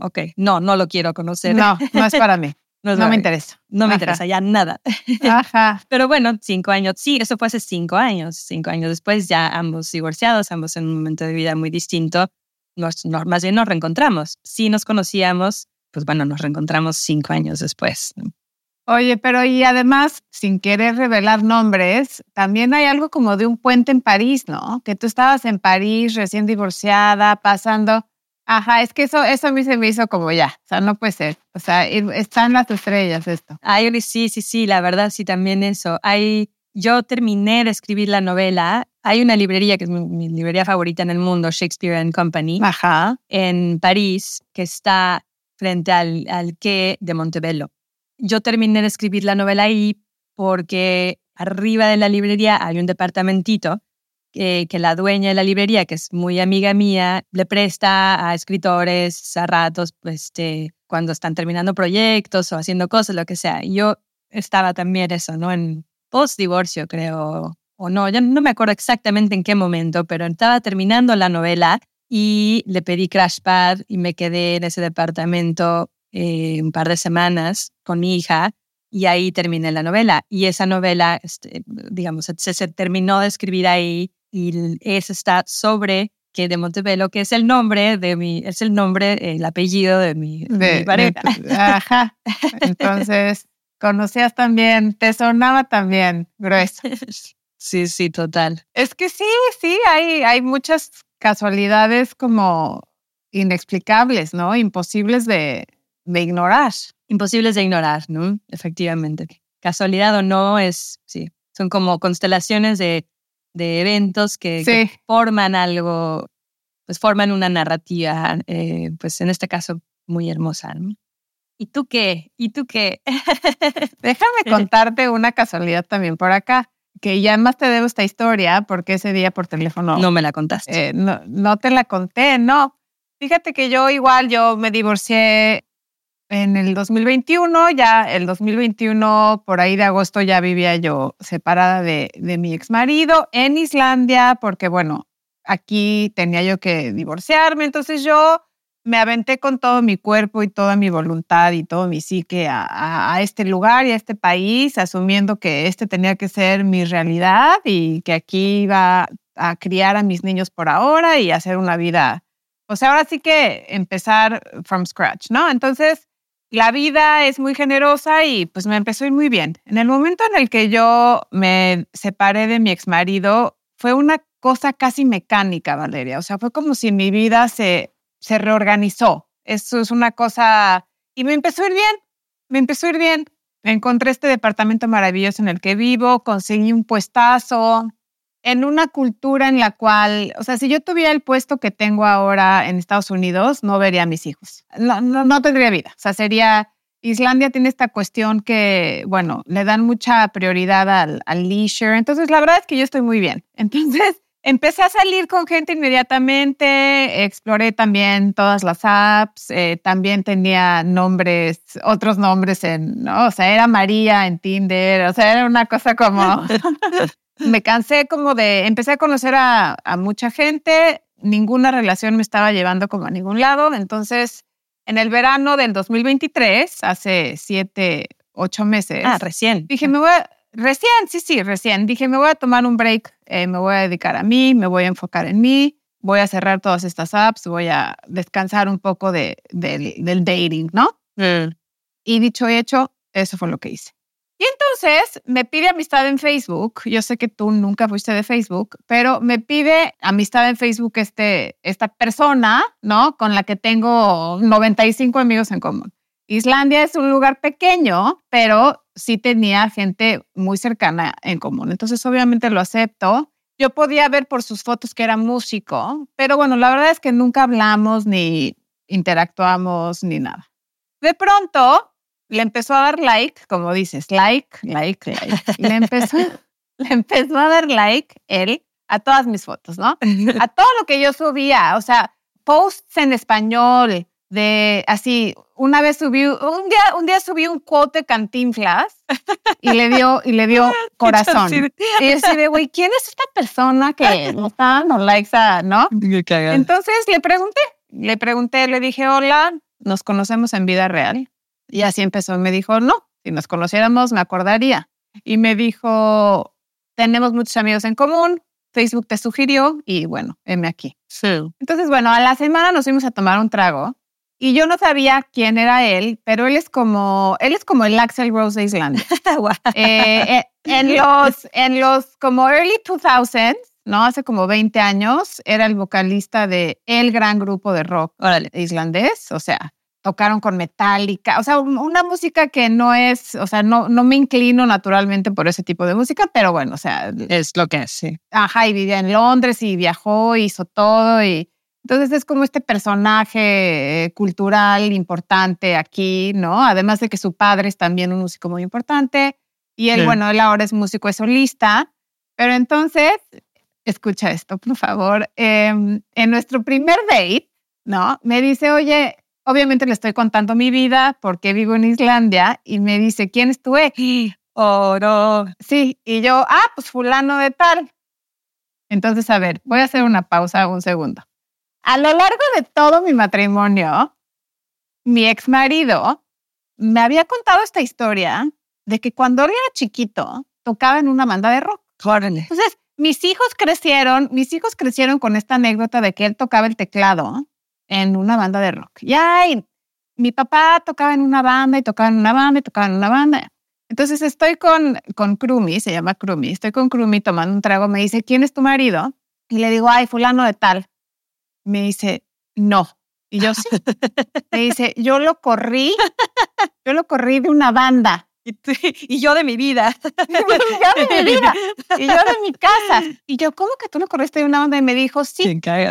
ok, no, no lo quiero conocer. No, no es para mí. *laughs* No para me interesa. No me Ajá. interesa ya nada. *laughs* Ajá. Pero bueno, cinco años, sí, eso fue hace cinco años. Cinco años después, ya ambos divorciados, ambos en un momento de vida muy distinto, nos, nos- más bien nos reencontramos. Sí nos conocíamos, pues bueno, nos reencontramos cinco años después. Oye, pero y además, sin querer revelar nombres, también hay algo como de un puente en París, ¿no? Que tú estabas en París recién divorciada, pasando. Ajá, es que eso, eso a mí se me hizo como ya, o sea, no puede ser. O sea, están las estrellas esto. Ay, sí, sí, sí, la verdad, sí, también eso. Hay, yo terminé de escribir la novela. Hay una librería que es mi, mi librería favorita en el mundo, Shakespeare and Company, Ajá. en París, que está frente al, al quai de Montebello. Yo terminé de escribir la novela ahí porque arriba de la librería hay un departamentito que, la dueña de la librería, que es muy amiga mía, le presta a escritores a ratos, pues, este, cuando están terminando proyectos o haciendo cosas, lo que sea. Yo estaba también eso, ¿no? En post-divorcio, creo, o no, ya no me acuerdo exactamente en qué momento, pero estaba terminando la novela y le pedí Crashpad y me quedé en ese departamento eh, un par de semanas con mi hija y ahí terminé la novela. Y esa novela, este, digamos, se, se terminó de escribir ahí y ese está sobre que de Montebello, que es el nombre de mi, es el nombre, el apellido de mi, de De, mi pareja. de ajá. Entonces, *laughs* conocías también, te sonaba también grueso. sí, sí, total. Es que sí, sí, hay, hay muchas casualidades como inexplicables, ¿no? Imposibles de, de ignorar. Imposibles de ignorar, ¿no? Efectivamente. Casualidad o no, es, sí, son como constelaciones de, de eventos que, forman algo, pues forman una narrativa, eh, pues en este caso muy hermosa, ¿no? ¿Y tú qué? ¿Y tú qué? *laughs* Déjame contarte una casualidad también por acá, que ya más te debo esta historia porque ese día por teléfono no me la contaste. eh, no, no te la conté, no. Fíjate que yo igual, yo me divorcié en el 2021, ya el 2021, por ahí de agosto ya vivía yo separada de, de mi ex marido en Islandia, porque bueno, aquí tenía yo que divorciarme, entonces yo me aventé con todo mi cuerpo y toda mi voluntad y todo mi psique a, a- este lugar y a este país, asumiendo que este tenía que ser mi realidad y que aquí iba a criar a mis niños por ahora y hacer una vida, o sea, ahora sí que empezar from scratch, ¿no? Entonces, la vida es muy generosa y pues me empezó a ir muy bien. En el momento en el que yo me separé de mi ex marido, fue una cosa casi mecánica, Valeria. O sea, fue como si mi vida se, se reorganizó. Eso es una cosa... Y me empezó a ir bien, me empezó a ir bien. Encontré este departamento maravilloso en el que vivo, conseguí un puestazo en una cultura en la cual, o sea, si yo tuviera el puesto que tengo ahora en Estados Unidos, no vería a mis hijos. No, no, no tendría vida. O sea, sería... Islandia tiene esta cuestión que, bueno, le dan mucha prioridad al, al leisure. Entonces, la verdad es que yo estoy muy bien. *laughs* Entonces, empecé a salir con gente inmediatamente, exploré también todas las apps, eh, también tenía nombres, otros nombres en, ¿no? O sea, era María en Tinder, o sea, era una cosa como... *laughs* me cansé como de, empecé a conocer a, a mucha gente, ninguna relación me estaba llevando como a ningún lado, entonces en el verano del 2023, hace siete, ocho meses, Ah, recién. dije, me voy a, recién, sí, sí, recién, dije, me voy a tomar un break, eh, me voy a dedicar a mí, me voy a enfocar en mí, voy a cerrar todas estas apps, voy a descansar un poco de, del, del dating, ¿no? Mm. Y dicho y hecho, eso fue lo que hice. Y entonces me pide amistad en Facebook. Yo sé que tú nunca fuiste de Facebook, pero me pide amistad en Facebook este, esta persona, ¿no? Con la que tengo 95 amigos en común. Islandia es un lugar pequeño, pero sí tenía gente muy cercana en común. Entonces, obviamente lo acepto. Yo podía ver por sus fotos que era músico, pero bueno, la verdad es que nunca hablamos ni interactuamos ni nada. De pronto le empezó a dar like, como dices, like, like, like. Le empezó, *laughs* le empezó a dar like él a todas mis fotos, ¿no? *laughs* A todo lo que yo subía, o sea, posts en español, de así, una vez subí, un día, un día subí un quote de cantinflas y le dio, y le dio *laughs* corazón. Y yo así de, güey, ¿quién es esta persona que *laughs* no está dando likes a, no? Entonces le pregunté, le pregunté, le dije, hola, ¿nos conocemos en vida real? Y así empezó. Me dijo, no, si nos conociéramos me acordaría. Y me dijo, tenemos muchos amigos en común, Facebook te sugirió y bueno, heme aquí. Sí. Entonces, bueno, a la semana nos fuimos a tomar un trago y yo no sabía quién era él, pero él es como, él es como el Axel Rose de Islandia. *laughs* Eh, eh, en los, en los como early 2000s, ¿no? Hace como 20 años, era el vocalista de el gran grupo de rock Órale. islandés, o sea, tocaron con Metallica, o sea, un- una música que no es, o sea, no, no me inclino naturalmente por ese tipo de música, pero bueno, o sea, Es lo que es, sí. ajá, y vivía en Londres y viajó, hizo todo y entonces es como este personaje eh, cultural importante aquí, ¿no? Además de que su padre es también un músico muy importante y él, Sí. bueno, él ahora es músico, es solista, pero entonces, escucha esto, por favor, em, en nuestro primer date, ¿no? Me dice, oye, obviamente le estoy contando mi vida porque vivo en Islandia y me dice, ¿quién es tu ex? No. Sí, y yo, ah, pues fulano de tal. Entonces, a ver, voy a hacer una pausa un segundo. A lo largo de todo mi matrimonio, mi ex marido me había contado esta historia de que cuando él era chiquito tocaba en una banda de rock. Órale. Entonces, mis hijos crecieron, mis hijos crecieron con esta anécdota de que él tocaba el teclado en una banda de rock. Y ay, mi papá tocaba en una banda y tocaba en una banda y tocaba en una banda. Entonces estoy con, con Krumi, se llama Krumi, estoy con Krumi tomando un trago, me dice, ¿quién es tu marido? Y le digo, ay, fulano de tal. Me dice, no. Y yo sí. Me dice, yo lo corrí, yo lo corrí de una banda. Y, tú- *laughs* y yo de mi vida. *laughs* yo de mi *laughs* vida. Y yo de mi casa. Y yo, ¿cómo que tú lo corriste de una banda? Y me dijo, sí,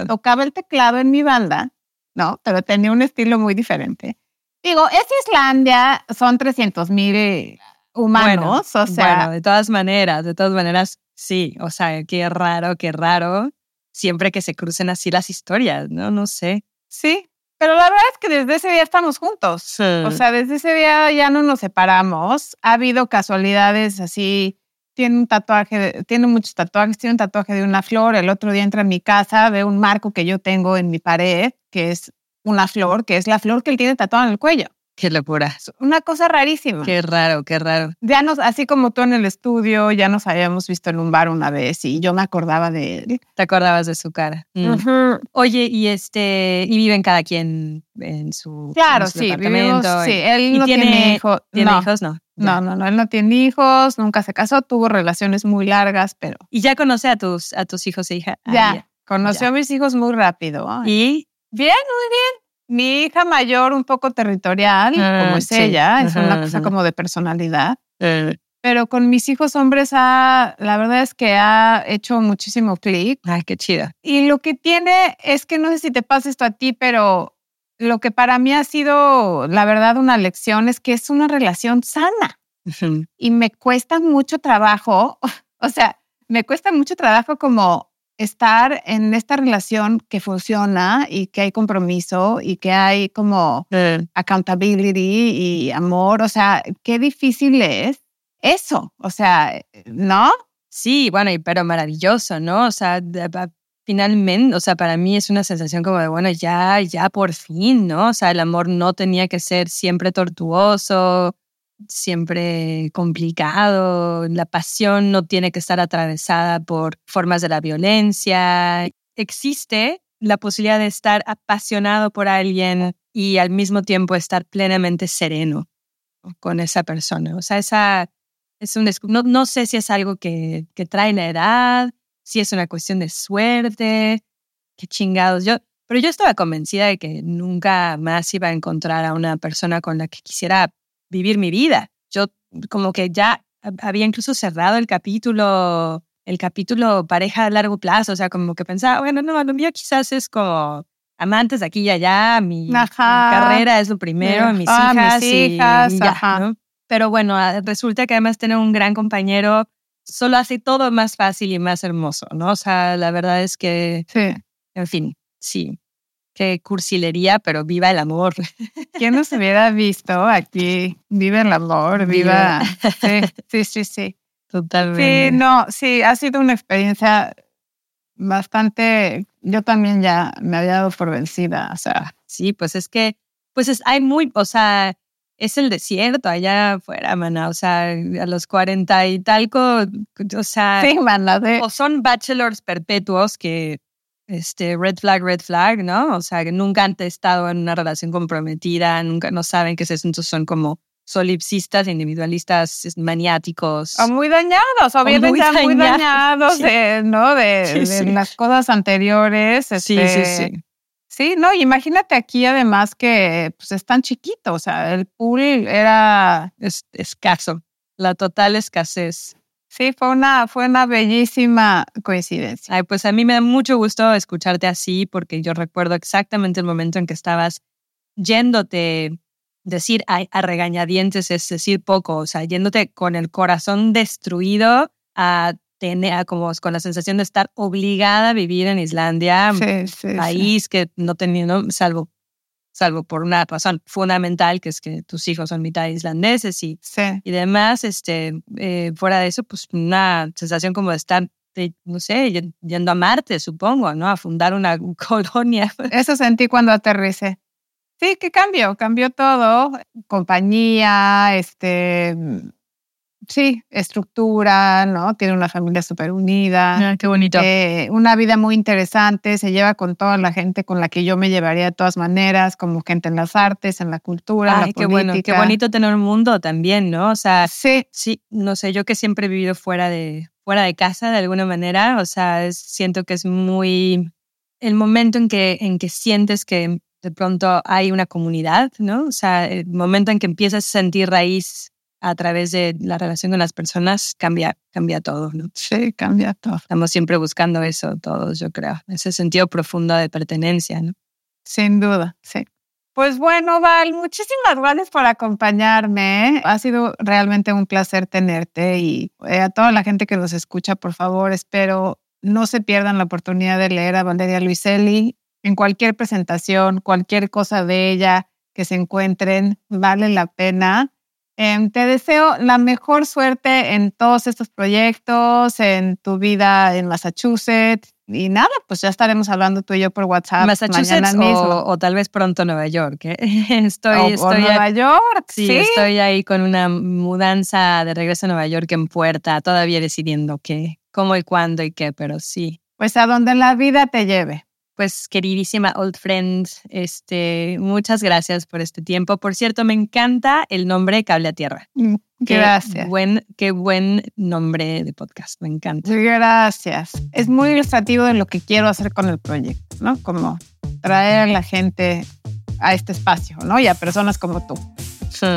tocaba el teclado en mi banda, ¿no? Pero tenía un estilo muy diferente. Digo, es Islandia, son 300 mil humanos, o sea, bueno, de todas maneras, de todas maneras, sí. O sea, qué raro, qué raro. Siempre que se crucen así las historias, ¿no? No sé. sí. Pero la verdad es que desde ese día estamos juntos. Sí. O sea, desde ese día ya no nos separamos. Ha habido casualidades así. Tiene un tatuaje, tiene muchos tatuajes, tiene un tatuaje de una flor. El otro día entra a mi casa, ve un marco que yo tengo en mi pared, que es una flor, que es la flor que él tiene tatuada en el cuello. Qué locura. Una cosa rarísima. Qué raro, qué raro. Ya nos, así como tú en el estudio, ya nos habíamos visto en un bar una vez y yo me acordaba de él. Te acordabas de su cara. Mm. Oye, y este, y viven cada quien en su, Claro, en su sí, departamento. vivimos, sí, él ¿Y no tiene, tiene- hijo- ¿Tiene no, hijos? No. No, no, no, él no tiene hijos, nunca se casó, tuvo relaciones muy largas, pero Y ya conoce a tus, a tus hijos e hija. Ah, ya, conoció ya. a mis hijos muy rápido. Y Bien, muy bien. Mi hija mayor un poco territorial, Ah, como es sí. ella, es una cosa ajá. como de personalidad. eh, Pero con mis hijos hombres, ha, la verdad es que ha hecho muchísimo clic. ay, qué chido. Y lo que tiene es que no sé si te pasa esto a ti, pero lo que para mí ha sido, la verdad, una lección es que es una relación sana y me cuesta mucho trabajo, *laughs* o sea, me cuesta mucho trabajo como estar en esta relación que funciona y que hay compromiso y que hay como accountability y amor, o sea, qué difícil es eso, o sea, ¿no? Sí, bueno, y pero maravilloso, ¿no? O sea, finalmente, o sea, para mí es una sensación como de, bueno, ya, ya por fin, ¿no? O sea, el amor no tenía que ser siempre tortuoso, siempre complicado, la pasión no tiene que estar atravesada por formas de la violencia. existe la posibilidad de estar apasionado por alguien y al mismo tiempo estar plenamente sereno con esa persona. O sea, esa es un no, no sé si es algo que, que trae la edad, si es una cuestión de suerte, qué chingados. Yo, pero yo estaba convencida de que nunca más iba a encontrar a una persona con la que quisiera vivir mi vida. Yo como que ya había incluso cerrado el capítulo, el capítulo pareja a largo plazo, o sea, como que pensaba, bueno, no, lo mío quizás es como amantes aquí y allá, mi, carrera es lo primero, mis hijas, mis hijas y, ya, Pero bueno, ah, resulta que además tener un gran compañero solo hace todo más fácil y más hermoso, ¿no? O sea, la verdad es que, sí. en fin, sí, qué cursilería, pero viva el amor. ¿Quién nos hubiera visto aquí? Viva el amor, viva. Sí, sí, sí, sí. Totalmente. Sí, no, sí, ha sido una experiencia bastante. Yo también ya me había dado por vencida, o sea. Sí, pues es que, pues es, hay muy, o sea, es el desierto allá afuera, mana. O sea, a los cuarenta y talco, o sea. Sí, mana, O son bachelors perpetuos que este, red flag, red flag, ¿no? O sea, que nunca han estado en una relación comprometida, nunca no saben qué es eso, entonces son como solipsistas, individualistas, maniáticos. O muy dañados, o bien muy, dañados, muy dañados de, ¿no? De, las cosas anteriores. sí, sí, este, sí. Sí, no, imagínate aquí además que pues es tan chiquito, o sea, el pool era es, escaso, la total escasez. Sí, fue una, fue una bellísima coincidencia. Ay, pues a mí me da mucho gusto escucharte así porque yo recuerdo exactamente el momento en que estabas yéndote, decir a, a regañadientes es decir poco, o sea, yéndote con el corazón destruido a tener como con la sensación de estar obligada a vivir en Islandia, país que no tenía, salvo salvo por una razón fundamental, que es que tus hijos son mitad islandeses y, y demás, este, eh, fuera de eso, pues una sensación como de estar, no sé, yendo a Marte, supongo, ¿no? A fundar una *laughs* colonia. Eso sentí cuando aterricé. Sí, ¿qué cambió? Cambió todo, compañía, este, sí, estructura, ¿no? Tiene una familia súper unida. Ah, qué bonito. Eh, una vida muy interesante, se lleva con toda la gente con la que yo me llevaría de todas maneras, como gente en las artes, en la cultura, en la qué Bueno, qué bonito tener un mundo también, ¿no? O sea, sí, sí, no sé, yo que siempre he vivido fuera de, fuera de casa de alguna manera, o sea, siento que es muy el momento en que, en que sientes que de pronto hay una comunidad, ¿no? O sea, el momento en que empiezas a sentir raíz a través de la relación con las personas cambia, cambia todo, ¿no? Sí, cambia todo. Estamos siempre buscando eso todos, yo creo, ese sentido profundo de pertenencia, ¿no? Sin duda, sí. Pues bueno, Val, muchísimas gracias por acompañarme. Ha sido realmente un placer tenerte y eh, a toda la gente que nos escucha, por favor, espero no se pierdan la oportunidad de leer a Valeria Luiselli en cualquier presentación, cualquier cosa de ella que se encuentren, vale la pena. Em, te deseo la mejor suerte en todos estos proyectos, en tu vida en Massachusetts. Y nada, pues ya estaremos hablando tú y yo por WhatsApp. Massachusetts o, o, tal vez pronto Nueva York. ¿eh? *laughs* Estoy, estoy Nueva York. Sí, estoy ahí con una mudanza de regreso a Nueva York en puerta, todavía decidiendo qué, cómo y cuándo y qué, pero sí. Pues a donde la vida te lleve pues queridísima old friend, este, muchas gracias por este tiempo. Por cierto, me encanta el nombre Cable a Tierra. Mm, gracias. Qué buen, qué buen nombre de podcast, me encanta. Gracias. Es muy ilustrativo de lo que quiero hacer con el proyecto, ¿no? Como traer a la gente a este espacio, ¿no? Y a personas como tú. Sí.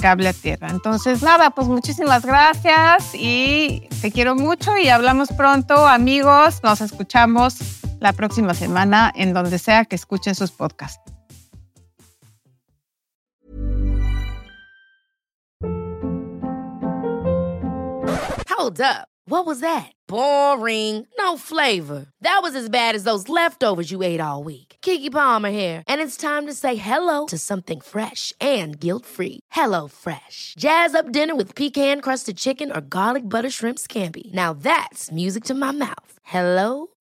cable a tierra. Entonces, nada, pues muchísimas gracias y te quiero mucho y hablamos pronto, amigos. Nos escuchamos la próxima semana en donde sea que escuchen sus podcasts. Hold up. What was that? Boring. No flavor. That was as bad as those leftovers you ate all week. Kiki Palmer here, and it's time to say hello to something fresh and guilt-free. Hello Fresh. Jazz up dinner with pecan-crusted chicken or garlic butter shrimp scampi. Now that's music to my mouth. Hello